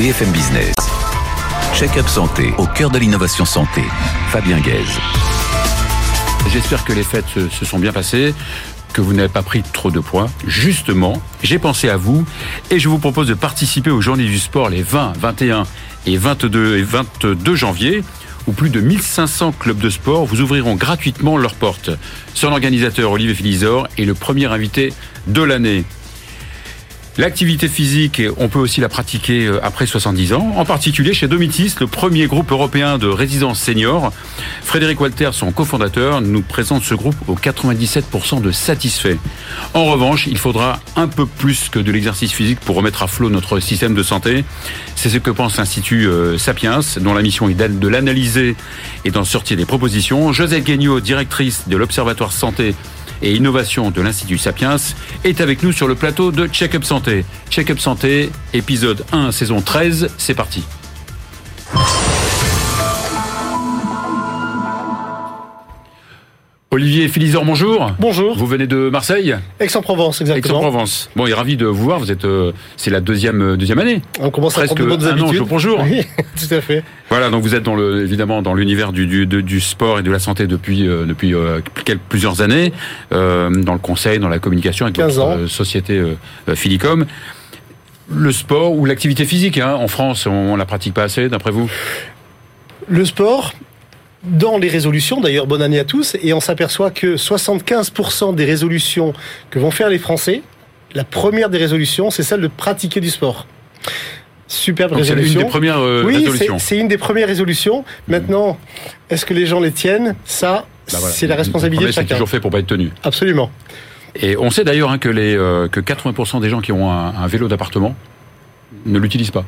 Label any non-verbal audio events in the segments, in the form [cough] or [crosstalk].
BFM Business. Check-up santé au cœur de l'innovation santé. Fabien Guèze. J'espère que les fêtes se sont bien passées que vous n'avez pas pris trop de poids. Justement, j'ai pensé à vous et je vous propose de participer aux Journées du Sport les 20, 21 et 22, et 22 janvier où plus de 1500 clubs de sport vous ouvriront gratuitement leurs portes. Son organisateur Olivier Philizor est le premier invité de l'année. L'activité physique, on peut aussi la pratiquer euh, après 70 ans, en particulier chez Domitis, le premier groupe européen de résidence senior. Frédéric Walter, son cofondateur, nous présente ce groupe aux 97% de satisfaits. En revanche, il faudra un peu plus que de l'exercice physique pour remettre à flot notre système de santé. C'est ce que pense l'Institut euh, Sapiens, dont la mission est de l'analyser et d'en sortir des propositions. Josette Guignot, directrice de l'Observatoire Santé et innovation de l'Institut Sapiens, est avec nous sur le plateau de Check-up Santé. Check-up Santé, épisode 1, saison 13, c'est parti. Olivier Philizor, bonjour. Bonjour. Vous venez de Marseille Aix-en-Provence, exactement. Aix-en-Provence. Bon, il est ravi de vous voir. Vous êtes, euh, c'est la deuxième euh, deuxième année. On commence à prendre de bonnes un an, habitudes. jour pour jour. Oui, [laughs] tout à fait. Voilà, donc vous êtes dans le, évidemment dans l'univers du, du, de- du sport et de la santé depuis euh, depuis plusieurs années, dans le conseil, dans la communication avec 15 votre ans. société Philicom. Le sport ou l'activité physique, hein, en France, on, on la pratique pas assez, d'après vous? Le sport, dans les résolutions, d'ailleurs, bonne année à tous, et on s'aperçoit que 75% des résolutions que vont faire les Français, la première des résolutions, c'est celle de pratiquer du sport. Superbe Donc c'est une résolution. des premières euh, oui, résolutions. c'est- c'est une des premières résolutions. Maintenant, est-ce que les gens les tiennent? Ça, Bah voilà. c'est la responsabilité de chacun. toujours fait pour pas être tenu. Absolument. Et on sait d'ailleurs hein, que les euh, que 80% des gens qui ont un, un vélo d'appartement ne l'utilisent pas.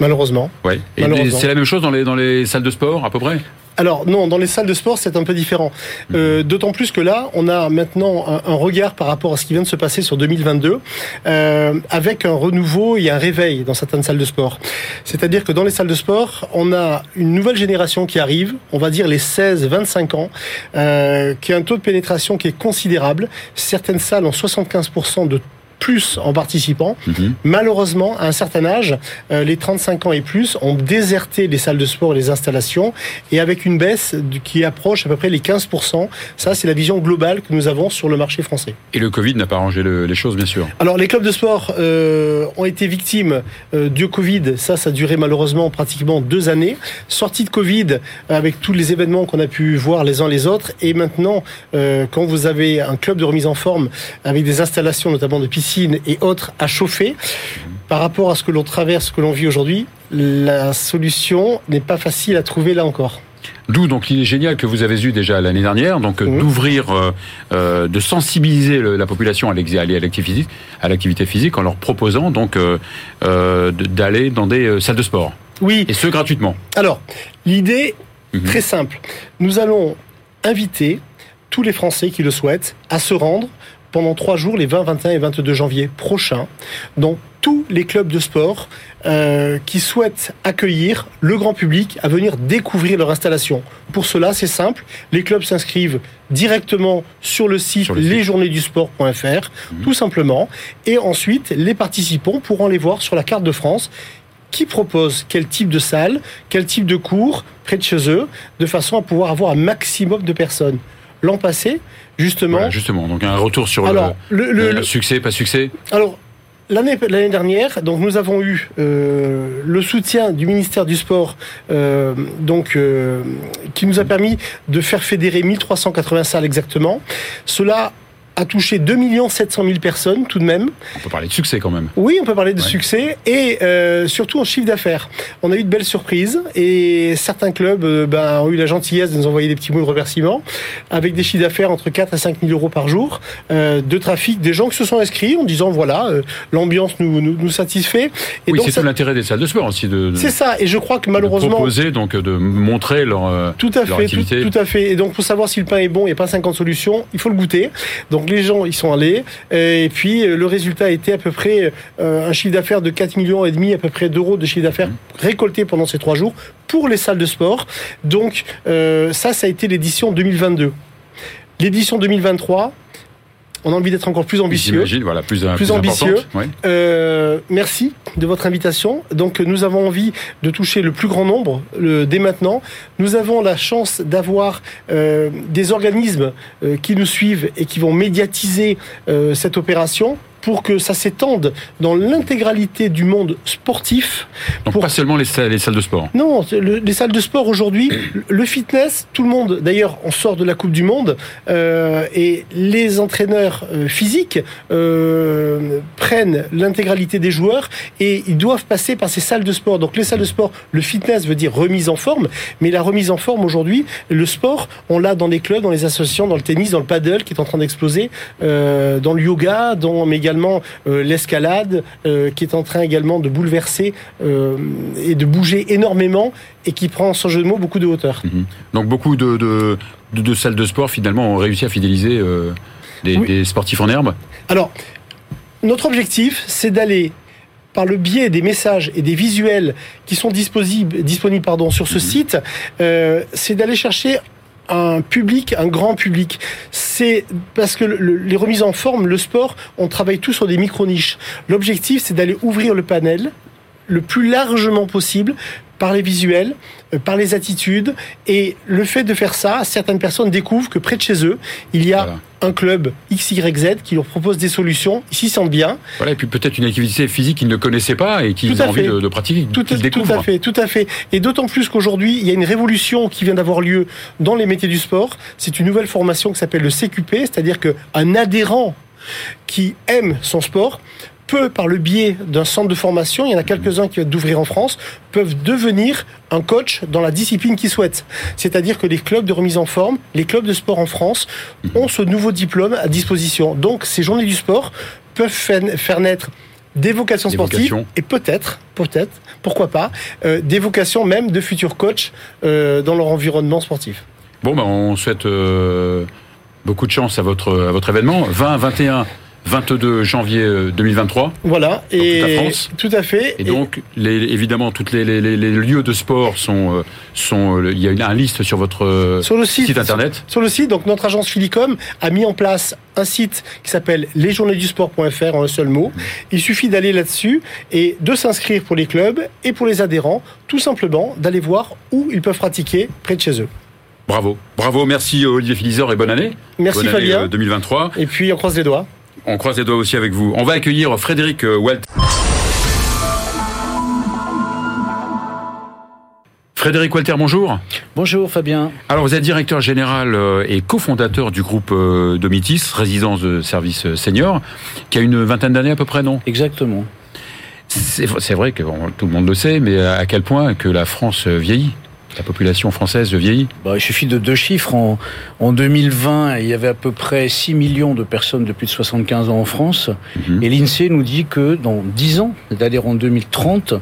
Malheureusement. Ouais. Et Malheureusement. c'est la même chose dans les dans les salles de sport à peu près? Alors non, dans les salles de sport, c'est un peu différent. Euh, D'autant plus que là, on a maintenant un, un regard par rapport à ce qui vient de se passer sur 2022, euh, avec un renouveau et un réveil dans certaines salles de sport. C'est-à-dire que dans les salles de sport, on a une nouvelle génération qui arrive, on va dire les 16-25 ans, euh, qui a un taux de pénétration qui est considérable. Certaines salles ont 75% de plus en participants. Mhm. Malheureusement, à un certain âge, euh, les 35 ans et plus ont déserté les salles de sport et les installations, et avec une baisse qui approche à peu près les 15%. Ça, c'est la vision globale que nous avons sur le marché français. Et le Covid n'a pas arrangé le- les choses, bien sûr. Alors, les clubs de sport euh, ont été victimes euh, du Covid. Ça, ça a duré malheureusement pratiquement deux années. Sortie de Covid, avec tous les événements qu'on a pu voir les uns les autres. Et maintenant, quand vous avez un club de remise en forme avec des installations, notamment de piscines et autres, à chauffer, par rapport à ce que l'on traverse, ce que l'on vit aujourd'hui, la solution n'est pas facile à trouver là encore. D'où donc l'idée géniale que vous avez eue déjà l'année dernière, donc euh, Mhm. d'ouvrir, euh, euh, de sensibiliser le- la population à l'activité physique, à l'activité physique, en leur proposant donc euh, d'aller dans des salles de sport Oui, et ce gratuitement. Alors, l'idée, Mhm. très simple. Nous allons inviter tous les Français qui le souhaitent à se rendre pendant trois jours, les 20, 21 et 22 janvier prochains, dans tous les clubs de sport euh, qui souhaitent accueillir le grand public à venir découvrir leur installation. Pour cela, c'est simple. Les clubs s'inscrivent directement sur le site, Sur le site. lesjournéesdusport.fr, tout simplement. Et ensuite, les participants pourront les voir sur la carte de France qui propose quel type de salle, quel type de cours près de chez eux, de façon à pouvoir avoir un maximum de personnes. L'an passé, justement, Voilà, justement, donc un retour sur alors, le, le, le- le le- succès, pas succès. alors l'année l'année dernière, donc nous avons eu euh, le soutien du ministère du Sport, euh, donc euh, qui nous a permis de faire fédérer 1380 salles exactement. Cela a touché 2 700 000 personnes tout de même. On peut parler de succès quand même. Oui, on peut parler de Ouais. succès et euh, surtout en chiffre d'affaires. On a eu de belles surprises et certains clubs euh, ben, ont eu la gentillesse de nous envoyer des petits mots de remerciement avec des chiffres d'affaires entre 4 et 5 000 euros par jour euh, de trafic, des gens qui se sont inscrits en disant voilà, l'ambiance nous, nous, nous satisfait. Et oui, c'est ça- tout l'intérêt des salles de sport aussi de, de- c'est ça. Et je crois que de malheureusement, proposer, donc de montrer leur, tout à leur fait, activité. tout, tout à fait. Et donc, pour savoir si le pain est bon, il n'y a pas 50 solutions, il faut le goûter. Donc, les gens, ils sont allés. Et puis, euh, le résultat a été à peu près euh, un chiffre d'affaires de 4 millions et demi, à peu près d'euros de chiffre d'affaires récolté pendant ces trois jours pour les salles de sport. Donc, euh, ça, ça a été l'édition 2022. L'édition 2023, on a envie d'être encore plus ambitieux. voilà, plus, plus, plus ambitieux. Euh, merci de votre invitation. Donc nous avons envie de toucher le plus grand nombre le, dès maintenant. Nous avons la chance d'avoir euh, des organismes euh, qui nous suivent et qui vont médiatiser euh, cette opération pour que ça s'étende dans l'intégralité du monde sportif. Donc pas seulement les salles, les salles de sport. Non, les salles de sport aujourd'hui, le fitness, tout le monde. D'ailleurs, on sort de la Coupe du Monde euh, et les entraîneurs euh, physiques euh, prennent l'intégralité des joueurs et ils doivent passer par ces salles de sport. Donc les salles de sport, le fitness veut dire remise en forme, mais la remise en forme aujourd'hui, le sport, on l'a dans les clubs, dans les associations, dans le tennis, dans le paddle qui est en train d'exploser, euh, dans le yoga, dans mais également euh, l'escalade, euh, qui est en train également de bouleverser euh, et de bouger énormément et qui prend, sans jeu de mots, beaucoup de hauteur. Mhm. Donc beaucoup de, de, salles de sport, finalement, ont réussi à fidéliser des, sportifs en herbe Alors, notre objectif, c'est d'aller par le biais des messages et des visuels qui sont disponibles, disponibles pardon, sur ce mhm. site, c'est d'aller chercher un public, un grand public. C'est parce que les remises en forme, le sport, on travaille tous sur des micro-niches. L'objectif, c'est d'aller ouvrir le panel le plus largement possible par les visuels, euh, par les attitudes. Et le fait de faire ça, certaines personnes découvrent que près de chez eux, il y a un club XYZ qui leur propose des solutions, ils s'y sentent bien. Voilà, et puis peut-être une activité physique qu'ils ne connaissaient pas et qu'ils ont envie de, pratiquer, tout, tout à fait, tout à fait. Et d'autant plus qu'aujourd'hui, il y a une révolution qui vient d'avoir lieu dans les métiers du sport. C'est une nouvelle formation qui s'appelle le CQP, c'est-à-dire qu'un adhérent qui aime son sport peut, par le biais d'un centre de formation, il y en a quelques-uns qui viennent d'ouvrir en France, peuvent devenir un coach dans la discipline qu'ils souhaitent. C'est-à-dire que les clubs de remise en forme, les clubs de sport en France ont ce nouveau diplôme à disposition. Donc ces journées du sport peuvent faire naître des vocations sportives et peut-être, peut-être, pourquoi pas, euh, des vocations même de futurs coachs euh, dans leur environnement sportif. Bon, ben, on souhaite euh, beaucoup de chance à votre, à votre événement. 20, 21 22 janvier 2023. Euh, voilà, et toute, France. tout à fait. Et, donc, les, évidemment, tous les, les, les, lieux de sport sont, euh, sont. Euh, il y a une, un liste sur votre sur le site, internet. Sur le site, donc notre agence Filicom a mis en place un site qui s'appelle lesjournéesdusport.fr en un seul mot. Il suffit d'aller là-dessus et de s'inscrire pour les clubs et pour les adhérents, tout simplement d'aller voir où ils peuvent pratiquer près de chez eux. Bravo, bravo, merci Olivier Filisor et bonne année. Merci bonne Fabien. 2023. Et puis on croise les doigts. On croise les doigts aussi avec vous. On va accueillir Frédéric euh, Walt. Frédéric Walter, bonjour. Bonjour Fabien. Alors vous êtes directeur général euh, et cofondateur du groupe euh, Domitis, résidence de service senior, qui a une vingtaine d'années à peu près, non? Exactement. C'est vrai que tout le monde le sait, mais à quel point que la France vieillit la population française vieillit bah, Il suffit de deux chiffres. En, en, 2020, il y avait à peu près 6 millions de personnes de plus de 75 ans en France. Mhm. Et l'INSEE nous dit que dans 10 ans, c'est-à-dire en 2030,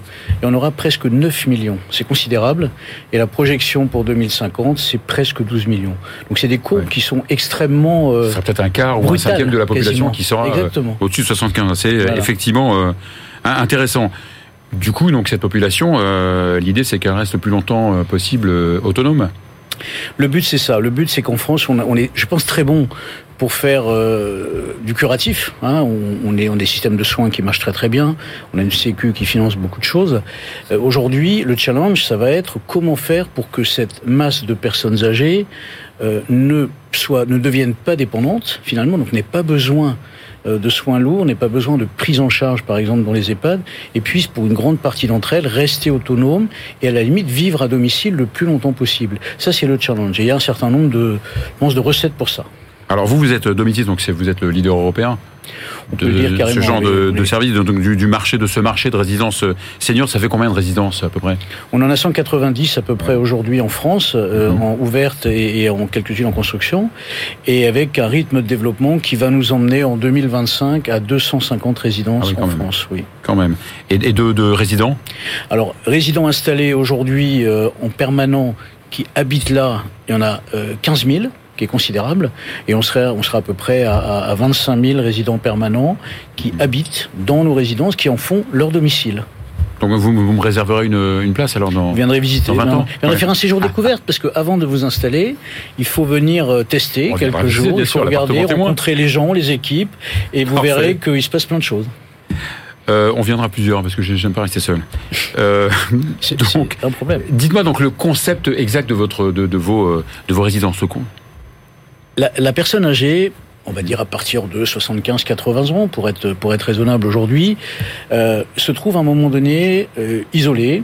il y en aura presque 9 millions. C'est considérable. Et la projection pour 2050, c'est presque 12 millions. Donc c'est des courbes qui sont extrêmement... Euh, Ça sera peut-être un quart ou un cinquième de la population qui sera euh, au-dessus de 75. C'est effectivement euh, intéressant. Du coup, donc cette population, euh, l'idée c'est qu'elle reste le plus longtemps euh, possible euh, autonome. Le but c'est ça. Le but c'est qu'en France, on, est, je pense, très bon pour faire du curatif. Hein. On, est on des systèmes de soins qui marchent très très bien. On a une Sécu qui finance beaucoup de choses. Aujourd'hui, le challenge, ça va être comment faire pour que cette masse de personnes âgées ne soit ne devienne pas dépendante finalement, donc n'ait pas besoin de soins lourds, n'aient pas besoin de prise en charge, par exemple, dans les EHPAD, et puissent, pour une grande partie d'entre elles, rester autonomes et à la limite vivre à domicile le plus longtemps possible. Ça, c'est le challenge. Et il y a un certain nombre de, de recettes pour ça. Alors vous, vous êtes Domitis, donc vous êtes le leader européen de, ce genre de, service, donc du, marché, de ce marché de résidence euh, senior, ça fait combien de résidences à peu près? On en a 190 à peu près aujourd'hui en France, euh, mhm. en ouverte et, en quelques-unes en construction, et avec un rythme de développement qui va nous emmener en 2025 à 250 résidences ah en France. Oui, quand même. Et, de, résidents? Alors résidents installés aujourd'hui euh, en permanent qui habitent là, il y en a 15 000 qui est considérable, et on sera, on sera à peu près à, à 25 000 résidents permanents qui habitent dans nos résidences, qui en font leur domicile. Donc vous, vous me réserverez une, une place alors dans. Vous viendrez visiter. Dans 20 non, ans. vous viendrez Ouais. faire un séjour découverte parce que avant de vous installer, il faut venir euh, tester On quelques jours, il faut regarder, rencontrer les gens, les équipes, et vous Parfait. verrez qu'il se passe plein de choses. Euh, on viendra plusieurs parce que j'ai- j'aime pas rester seul. Euh, C'est un problème. dites-moi donc le concept exact de votre de, de vos euh, de vos résidences au con. La, la personne âgée, on va dire à partir de 75-80 ans, pour être, pour être raisonnable aujourd'hui, euh, se trouve à un moment donné euh, isolée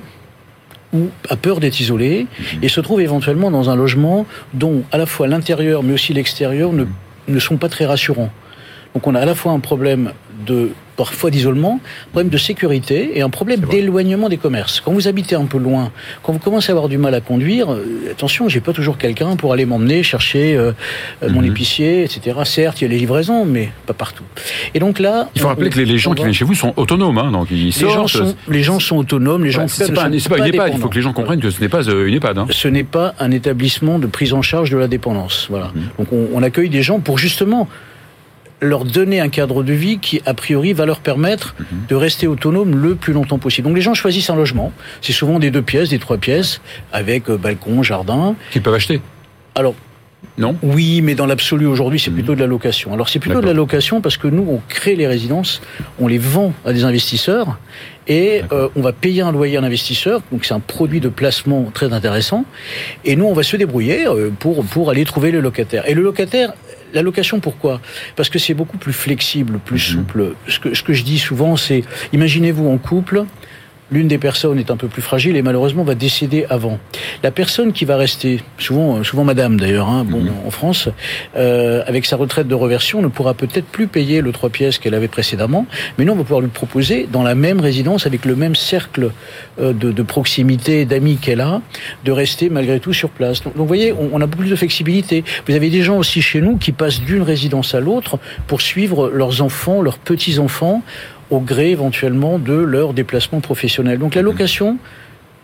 ou a peur d'être isolée et se trouve éventuellement dans un logement dont à la fois l'intérieur mais aussi l'extérieur ne, ne sont pas très rassurants. Donc on a à la fois un problème de parfois d'isolement, un problème de sécurité et un problème d'éloignement des commerces. Quand vous habitez un peu loin, quand vous commencez à avoir du mal à conduire, euh, attention, j'ai pas toujours quelqu'un pour aller m'emmener chercher euh, euh, mon Mhm. épicier, etc. Certes, il y a les livraisons, mais pas partout. Et donc là, Il faut on- rappeler que les, les gens qui viennent chez vous sont autonomes, hein, donc ils les sortent. gens sont les gens sont autonomes, les gens Ouais, c'est pas, un- c'est pas une EHPAD. Il faut que les gens comprennent que ce n'est pas euh, une EHPAD. hein. ce n'est pas un établissement de prise en charge de la dépendance. Voilà. Mhm. Donc on, on accueille des gens pour justement leur donner un cadre de vie qui, a priori, va leur permettre Mhm. de rester autonome le plus longtemps possible. Donc les gens choisissent un logement. C'est souvent des deux pièces, des trois pièces, avec euh, balcon, jardin. Qu'ils peuvent acheter. Alors Non oui, mais dans l'absolu aujourd'hui, c'est Mhm. plutôt de la location. Alors c'est plutôt de la location parce que nous, on crée les résidences, on les vend à des investisseurs et euh, on va payer un loyer à un investisseur. Donc c'est un produit de placement très intéressant. Et nous, on va se débrouiller euh, pour pour aller trouver le locataire. Et le locataire, la location, pourquoi? Parce que c'est beaucoup plus flexible, plus Mhm. souple. Ce que ce que je dis souvent, c'est imaginez-vous en couple. L'une des personnes est un peu plus fragile et malheureusement va décéder avant. La personne qui va rester, souvent, souvent madame d'ailleurs, hein, bon, Mhm. en France, euh, avec sa retraite de reversion, ne pourra peut-être plus payer le trois pièces qu'elle avait précédemment, mais nous on va pouvoir lui proposer dans la même résidence, avec le même cercle euh, de, de proximité, d'amis qu'elle a, de rester malgré tout sur place. Donc, donc, vous voyez, on, on a beaucoup plus de flexibilité. Vous avez des gens aussi chez nous qui passent d'une résidence à l'autre pour suivre leurs enfants, leurs petits-enfants, au gré éventuellement de leur déplacement professionnel. Donc la location,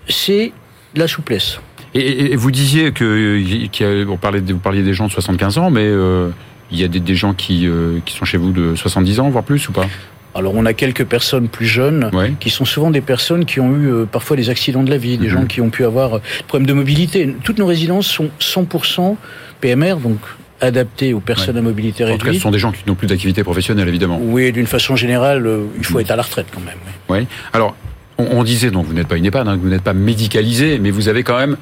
c'est de la souplesse. Et, vous disiez que a- on parlait de- vous parliez des gens de 75 ans, mais euh, il y a des, des gens qui, euh, qui sont chez vous de 70 ans, voire plus ou pas? Alors on a quelques personnes plus jeunes Ouais. qui sont souvent des personnes qui ont eu euh, parfois des accidents de la vie, des Mhm. gens qui ont pu avoir des problèmes de mobilité. Toutes nos résidences sont 100% PMR, donc adaptées aux personnes à mobilité En tout cas, ce réduite. sont des gens qui n'ont plus d'activité professionnelle, évidemment. Oui, d'une façon générale, euh, il faut Mhm. être à la retraite quand même. oui. Oui. Alors, on, on disait, donc vous n'êtes pas une EHPAD, hein, vous n'êtes pas médicalisé, mais vous avez quand même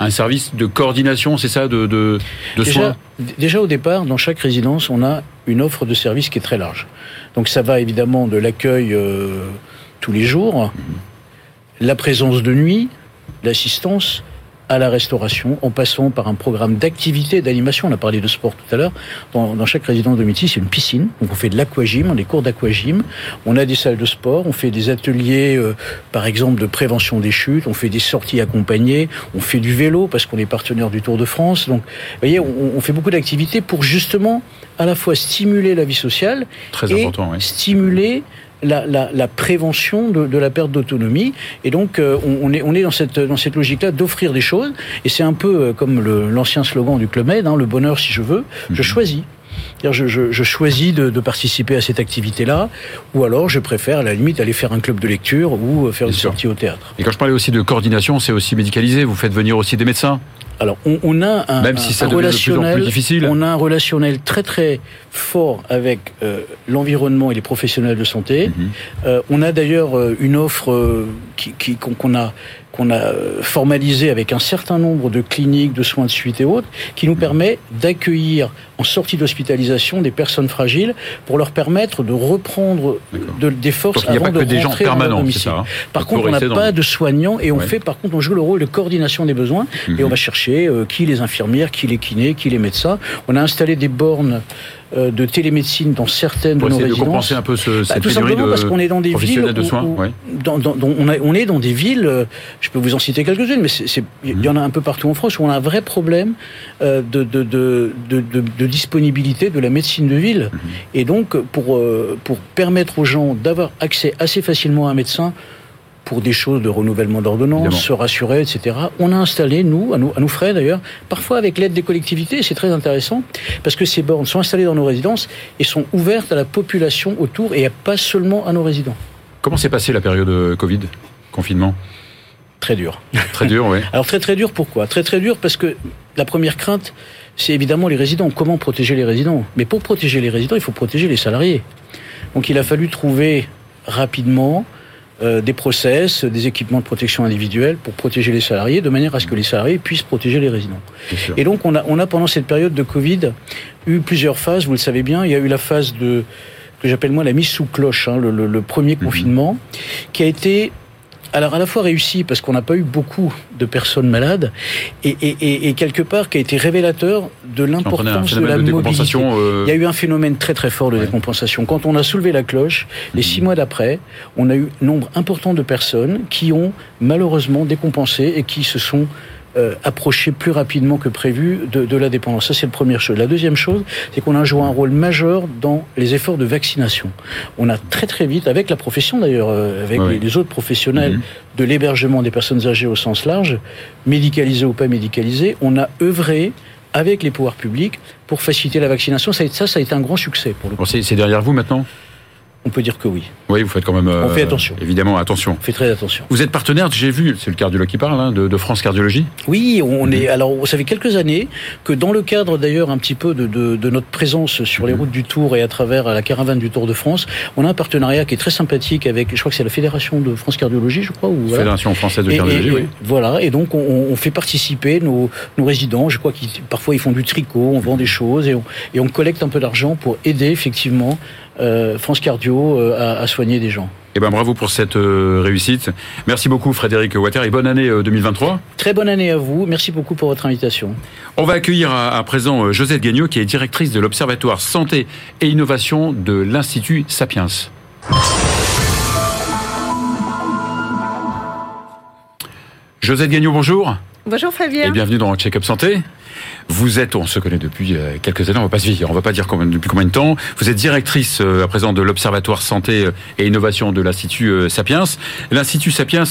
un service de coordination, c'est ça, de, de, de Déjà, soins déjà au départ, dans chaque résidence, on a une offre de service qui est très large. Donc ça va évidemment de l'accueil euh, tous les jours, la présence de nuit, l'assistance à la restauration, en passant par un programme d'activité d'animation. On a parlé de sport tout à l'heure. Dans, dans chaque résidence domicile, c'est une piscine. Donc on fait de l'aquagym, on a des cours d'aquagym. On a des salles de sport. On fait des ateliers, euh, par exemple, de prévention des chutes. On fait des sorties accompagnées. On fait du vélo parce qu'on est partenaire du Tour de France. Donc, vous voyez, on, on fait beaucoup d'activités pour justement à la fois stimuler la vie sociale Très et important, oui. stimuler la, la, la prévention de, de la perte d'autonomie. Et donc, euh, on, on est, on est dans cette, dans cette logique-là d'offrir des choses. Et c'est un peu euh, comme l'ancien slogan du Club Med, hein, le bonheur si je veux, je Mhm. choisis. Je, je, je choisis de, de participer à cette activité-là, ou alors je préfère à la limite aller faire un club de lecture ou euh, faire Bien une sûr. sortie au théâtre. Et quand je parlais aussi de coordination, c'est aussi médicalisé. Vous faites venir aussi des médecins, Alors, on, on a un, même si ça un devient de plus en relationnel, plus difficile. on a un relationnel très très fort avec euh, l'environnement et les professionnels de santé. Mhm. Euh, on a d'ailleurs euh, une offre euh, qui- qu'on a qu'on a euh, formalisée avec un certain nombre de cliniques de soins de suite et autres, qui nous permet d'accueillir en sortie d'hospitalisation des personnes fragiles pour leur permettre de reprendre de, des forces Donc il n'y a avant pas que de des gens permanents, ça hein Par contre, on n'a pas de soignants et on Ouais. fait, par contre, on joue le rôle de coordination des besoins et Mhm. on va chercher euh, qui les infirmières, qui les kinés, qui les médecins. On a installé des bornes de télémédecine dans certaines Pour de nos essayer de résidences. compenser un peu ce, Bah, cette tout pénurie simplement de parce qu'on est dans des villes de soins. où- ouais. dans, dans- dans- on, a- on est dans des villes, euh, je peux vous en citer quelques-unes, mais il y en a un peu partout en France où on a un vrai problème euh, de, de, de, de, disponibilité de la médecine de ville. Mhm. Et donc, pour, euh, pour permettre aux gens d'avoir accès assez facilement à un médecin, pour des choses de renouvellement Évidemment. d'ordonnance, se rassurer, etc. On a installé, nous, à nous, à nous frais d'ailleurs, parfois avec l'aide des collectivités, c'est très intéressant, parce que ces bornes sont installées dans nos résidences et sont ouvertes à la population autour et pas seulement à nos résidents. Comment s'est passée la période euh, Covid confinement? Très dur. Très dur, oui. [laughs] Alors très très dur pourquoi? Très très dur parce que la première crainte, c'est évidemment les résidents. Comment protéger les résidents? Mais pour protéger les résidents, il faut protéger les salariés. Donc il a fallu trouver rapidement euh, des process, des équipements de protection individuelle pour protéger les salariés, de manière à ce que les salariés puissent protéger les résidents. Et donc on a, on a pendant cette période de Covid eu plusieurs phases, vous le savez bien. Il y a eu la phase de que j'appelle moi la mise sous cloche, hein, le, le, le, premier mmh. confinement, qui a été alors à la fois réussi parce qu'on n'a pas eu beaucoup de personnes malades et, et, et, quelque part qui a été révélateur de l'importance de la de mobilité. Euh... Il y a eu un phénomène très très fort de ouais. décompensation. Quand on a soulevé la cloche, les mmh. six mois d'après, on a eu nombre important de personnes qui ont malheureusement décompensé et qui se sont euh, approcher plus rapidement que prévu de, de la dépendance. Ça, c'est la première chose. La deuxième chose, c'est qu'on a joué un rôle majeur dans les efforts de vaccination. On a très très vite, avec la profession d'ailleurs, euh, avec oui. les, les, autres professionnels mmh. de l'hébergement des personnes âgées au sens large, médicalisées ou pas médicalisées, on a œuvré avec les pouvoirs publics pour faciliter la vaccination. Ça, ça, ça a été un grand succès pour le bon, C'est derrière vous maintenant? On peut dire que oui. Oui, vous faites quand même. Euh, on fait attention. Évidemment, attention. On fait très attention. Vous êtes partenaire, j'ai vu, c'est le cardiologue qui parle, hein, de, de, France Cardiologie Oui, on mmh. est. Alors, ça fait quelques années que, dans le cadre d'ailleurs un petit peu de, de, de notre présence sur les mmh. routes du Tour et à travers la caravane du Tour de France, on a un partenariat qui est très sympathique avec, je crois que c'est la Fédération de France Cardiologie, je crois. Ou, voilà. Fédération française de cardiologie, et, oui. Voilà, et donc on, on fait participer nos, nos, résidents, je crois qu'ils parfois ils font du tricot, on vend des choses et on, et on collecte un peu d'argent pour aider effectivement euh, France Cardio euh, à, à, soigner des gens. Eh ben bravo pour cette euh, réussite. Merci beaucoup Frédéric Water et bonne année 2023. Très bonne année à vous. Merci beaucoup pour votre invitation. On va accueillir à, à présent Josette Gagnon qui est directrice de l'Observatoire Santé et Innovation de l'Institut Sapiens. Josette Gagnon, bonjour. Bonjour Fabien. Et bienvenue dans Check-up Santé. Vous êtes, on se connaît depuis euh, quelques années, on va pas se dire, on va pas dire combien, depuis combien de temps. Vous êtes directrice euh, à présent de l'Observatoire Santé et Innovation de l'Institut euh, Sapiens. L'Institut Sapiens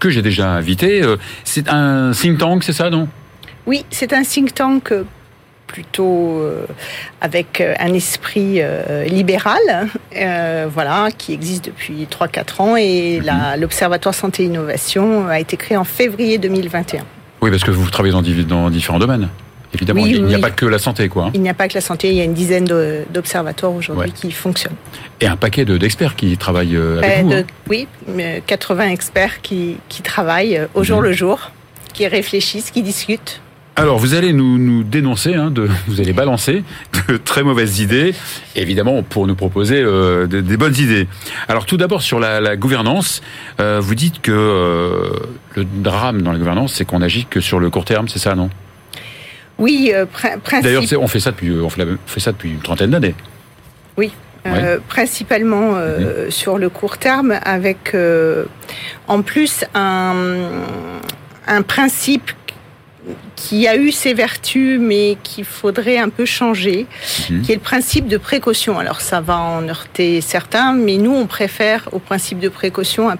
que j'ai déjà invité, c'est un think tank, c'est ça, non? Oui, c'est un think tank plutôt euh, avec un esprit euh, libéral, euh, voilà, qui existe depuis 3-4 ans et Mhm. l'Observatoire Santé et Innovation a été créé en février 2021. Oui, parce que vous travaillez dans, dans différents domaines. Évidemment, Oui, il n'y a oui. pas que la santé, quoi. hein. Il n'y a pas que la santé, il y a une dizaine d'observatoires aujourd'hui Ouais. qui fonctionnent. Et un paquet de- d'experts qui travaillent euh, avec Près vous. de- hein. oui, euh, 80 experts qui, qui travaillent euh, au jour Mhm. le jour, qui réfléchissent, qui discutent. Alors, vous allez nous, nous dénoncer, hein, de, [laughs] vous allez balancer de très mauvaises idées, évidemment, pour nous proposer euh, de- des bonnes idées. Alors, tout d'abord, sur la, la gouvernance, euh, vous dites que euh, le drame dans la gouvernance, c'est qu'on agit que sur le court terme, c'est ça, non? Oui, prin- principe- D'ailleurs, on fait ça depuis, on fait la- on fait ça depuis une trentaine d'années. Oui, euh, principalement euh, sur le court terme, avec euh, en plus un, un principe qui a eu ses vertus, mais qu'il faudrait un peu changer, Mhm. qui est le principe de précaution. Alors ça va en heurter certains, mais nous on préfère au principe de précaution un,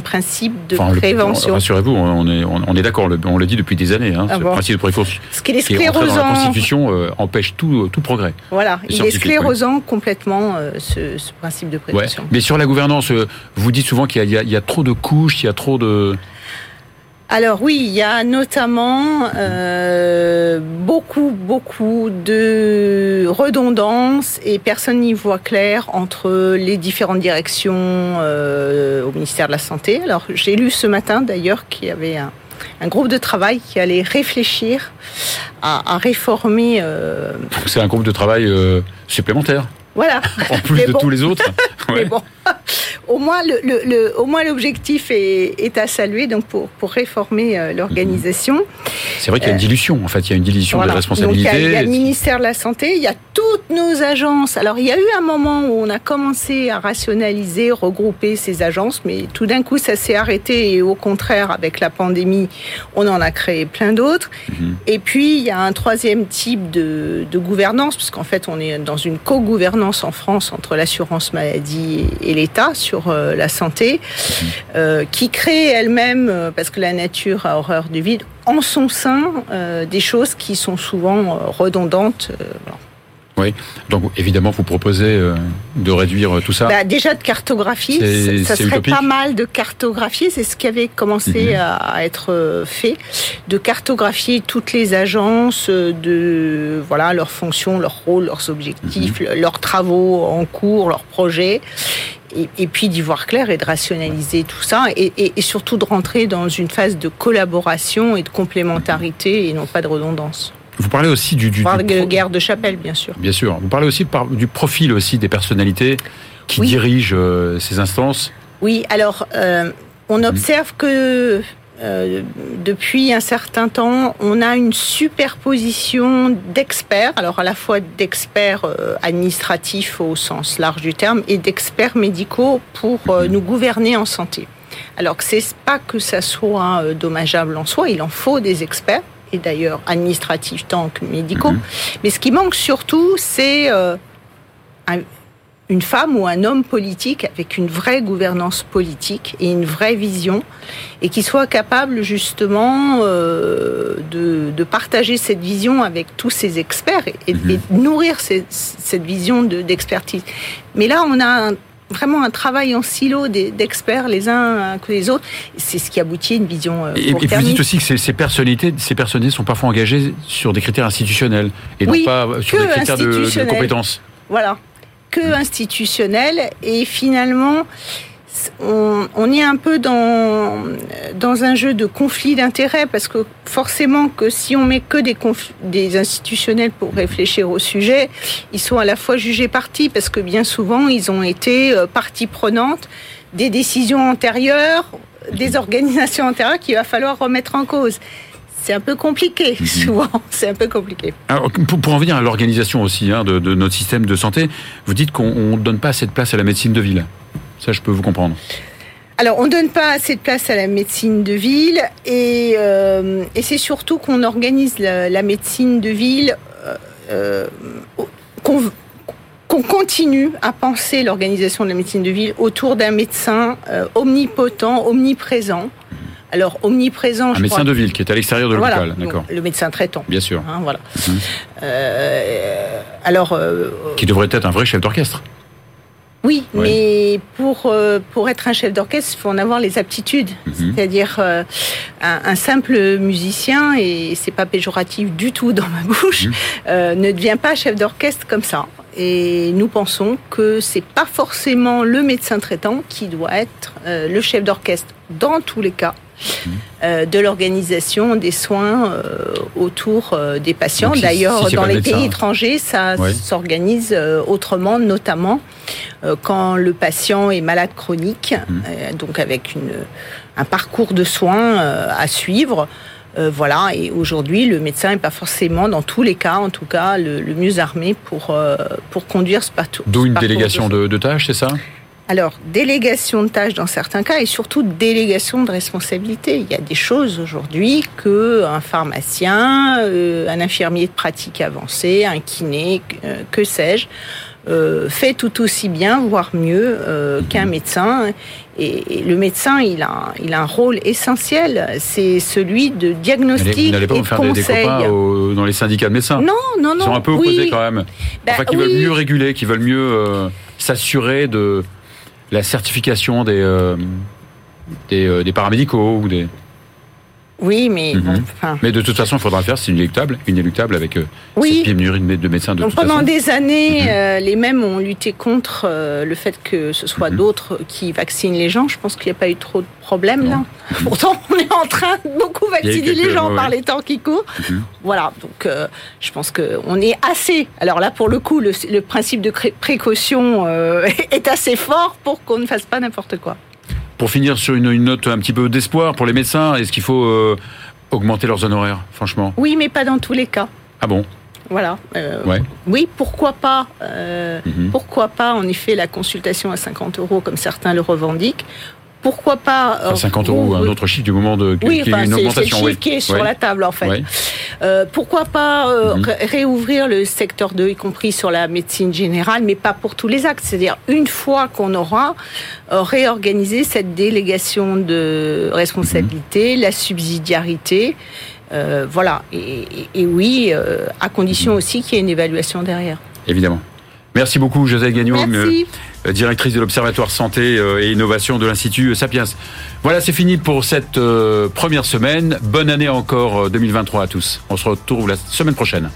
principe de Enfin, prévention. Rassurez-vous, on est, on, on est d'accord, on le dit depuis des années. Hein, Ah ce bon principe de précaution Ce qui est qui est dans la sclérosant, Constitution euh, empêche tout, tout progrès. voilà, il est sclérosant complètement euh, ce, ce principe de Ouais. précaution. Mais sur la gouvernance, euh, vous dites souvent qu'il y, y a trop de couches, il y a trop de. Alors oui, il y a notamment euh, beaucoup, beaucoup de redondance et personne n'y voit clair entre les différentes directions euh, au ministère de la Santé. Alors j'ai lu ce matin d'ailleurs qu'il y avait un, un groupe de travail qui allait réfléchir à, à réformer. euh, C'est un groupe de travail euh, supplémentaire, voilà. en plus Mais de bon. tous les autres. [laughs] Mais Ouais. bon, au moins le, le- le- au moins l'objectif est, est à saluer donc pour pour réformer euh, l'organisation. C'est vrai qu'il y a une dilution, en fait, il y a une dilution Voilà. il y, a, responsabilités. il y a le ministère de la Santé, il y a toutes nos agences. Alors, il y a eu un moment où on a commencé à rationaliser, regrouper ces agences, mais tout d'un coup, ça s'est arrêté et au contraire, avec la pandémie, on en a créé plein d'autres. Mhm. Et puis, il y a un troisième type de, de gouvernance, puisqu'en fait, on est dans une co-gouvernance en France entre l'assurance maladie et, et l'État sur euh, la santé, euh, qui crée elle-même, euh, parce que la nature a horreur du vide, en son sein des choses qui sont souvent redondantes. Oui. Donc évidemment, vous proposez de réduire tout ça. Bah, déjà de cartographier, ça serait pas mal de cartographier. C'est ce qui avait commencé mhm. à être fait, de cartographier toutes les agences, de voilà leurs fonctions, leurs rôles, leurs objectifs, mhm. leurs travaux en cours, leurs projets, et, puis d'y voir clair et de rationaliser tout ça et, surtout de rentrer dans une phase de collaboration et de complémentarité et non pas de redondance. Vous parlez aussi du, du, de guerre de chapelle, bien sûr. Bien sûr. Vous parlez aussi du profil aussi des personnalités qui dirigent euh, ces instances. Oui. Alors, euh, on observe que euh, depuis un certain temps, on a une superposition d'experts, alors à la fois d'experts euh, administratifs au sens large du terme et d'experts médicaux pour euh, nous gouverner en santé. Alors que c'est pas que ça soit dommageable en soi, il en faut des experts et d'ailleurs administratifs tant que médicaux. Mhm. Mais ce qui manque surtout, c'est un, une femme ou un homme politique avec une vraie gouvernance politique et une vraie vision et qui soit capable justement euh, de, partager cette vision avec tous ces experts et, de mhm. nourrir cette vision d'expertise. Mais là, on a vraiment un travail en silo d'experts les uns que les autres. C'est ce qui aboutit à une vision. Euh, et, vous dites aussi que ces, personnalités, ces personnalités sont parfois engagées sur des critères institutionnels et non pas sur des critères de, de compétences. Voilà que institutionnel et finalement on, est un peu dans, dans un jeu de conflit d'intérêts parce que forcément que si on met que des, des institutionnels pour réfléchir au sujet, ils sont à la fois jugés partis parce que bien souvent ils ont été euh, partie prenante des décisions antérieures, des organisations antérieures qu'il va falloir remettre en cause c'est un peu compliqué, mhm. souvent. [laughs] C'est un peu compliqué. pour, en venir à l'organisation aussi hein, de, notre système de santé, vous dites qu'on ne donne pas assez de place à la médecine de ville. Ça, je peux vous comprendre. Alors, on ne donne pas assez de place à la médecine de ville et, euh, c'est surtout qu'on organise la, médecine de ville, euh, euh, qu'on continue à penser l'organisation de la médecine de ville autour d'un médecin omnipotent, omniprésent, alors omniprésent. Un médecin de ville qui est à l'extérieur de l'hôpital, d'accord. Le médecin traitant. Bien sûr. Hein, voilà. Mhm. Euh, alors. Euh, qui devrait être un vrai chef d'orchestre. Oui, mais pour euh, pour être un chef d'orchestre, il faut en avoir les aptitudes. Mhm. C'est-à-dire un, simple musicien et c'est pas péjoratif du tout dans ma bouche, mhm. ne devient pas chef d'orchestre comme ça. Et nous pensons que c'est pas forcément le médecin traitant qui doit être le chef d'orchestre dans tous les cas. Euh, de l'organisation des soins euh, autour euh, des patients. D'ailleurs, dans les pays étrangers, ça s'organise autrement, notamment quand le patient est malade chronique, mmh. donc avec une, un parcours de soins à suivre. voilà, et aujourd'hui, le médecin n'est pas forcément, dans tous les cas, en tout cas, le, mieux armé pour, pour conduire ce parcours. D'où une délégation de, de tâches, c'est ça? Alors, délégation de tâches dans certains cas et surtout délégation de responsabilité. Il y a des choses aujourd'hui que un pharmacien, euh, un infirmier de pratique avancée, un kiné, euh, que sais-je, euh, fait tout aussi bien, voire mieux qu'un médecin. Et, le médecin, il a, il a un rôle essentiel. C'est celui de diagnostic et de conseil. Des dans les syndicats de médecins. Non, non, non. Ils sont un peu opposés quand même. Bah enfin, qui veulent mieux réguler, qui veulent mieux s'assurer de la certification des, euh, euh, des, paramédicaux ou des. Oui, mais mhm. mais de toute façon, il faudra le faire. C'est inéluctable, inéluctable avec euh, oui. cette pénurie de médecins. De Donc pendant des années, mhm. les mêmes ont lutté contre le fait que ce soit mhm. d'autres qui vaccinent les gens. Je pense qu'il n'y a pas eu trop de problèmes là. Pourtant, on est en train de beaucoup vacciner les gens par les temps qui courent. Voilà. Donc, je pense que on est assez. Alors là, pour le coup, le, le principe de précaution [laughs] est assez fort pour qu'on ne fasse pas n'importe quoi. Pour finir sur une, note un petit peu d'espoir pour les médecins, est-ce qu'il faut euh, augmenter leurs honoraires, franchement? Oui, mais pas dans tous les cas. Ah bon? Voilà. Euh, oui, pourquoi pas euh, mhm. Pourquoi pas, en effet, la consultation à 50 euros, comme certains le revendiquent pourquoi pas 50 euh, euros, un autre chiffre du moment de oui, enfin, une augmentation. C'est le chiffre qui est sur la table en fait. Euh, pourquoi pas euh, mhm. réouvrir le secteur 2, y compris sur la médecine générale, mais pas pour tous les actes. C'est-à-dire une fois qu'on aura réorganisé cette délégation de responsabilité, mhm. la subsidiarité. voilà. Et, oui, à condition mhm. aussi qu'il y ait une évaluation derrière. Évidemment. Merci beaucoup, José Gagnon, Merci. Euh, directrice de l'Observatoire Santé euh, et Innovation de l'Institut Sapiens. Voilà, c'est fini pour cette euh, première semaine. Bonne année encore 2023 à tous. On se retrouve la semaine prochaine.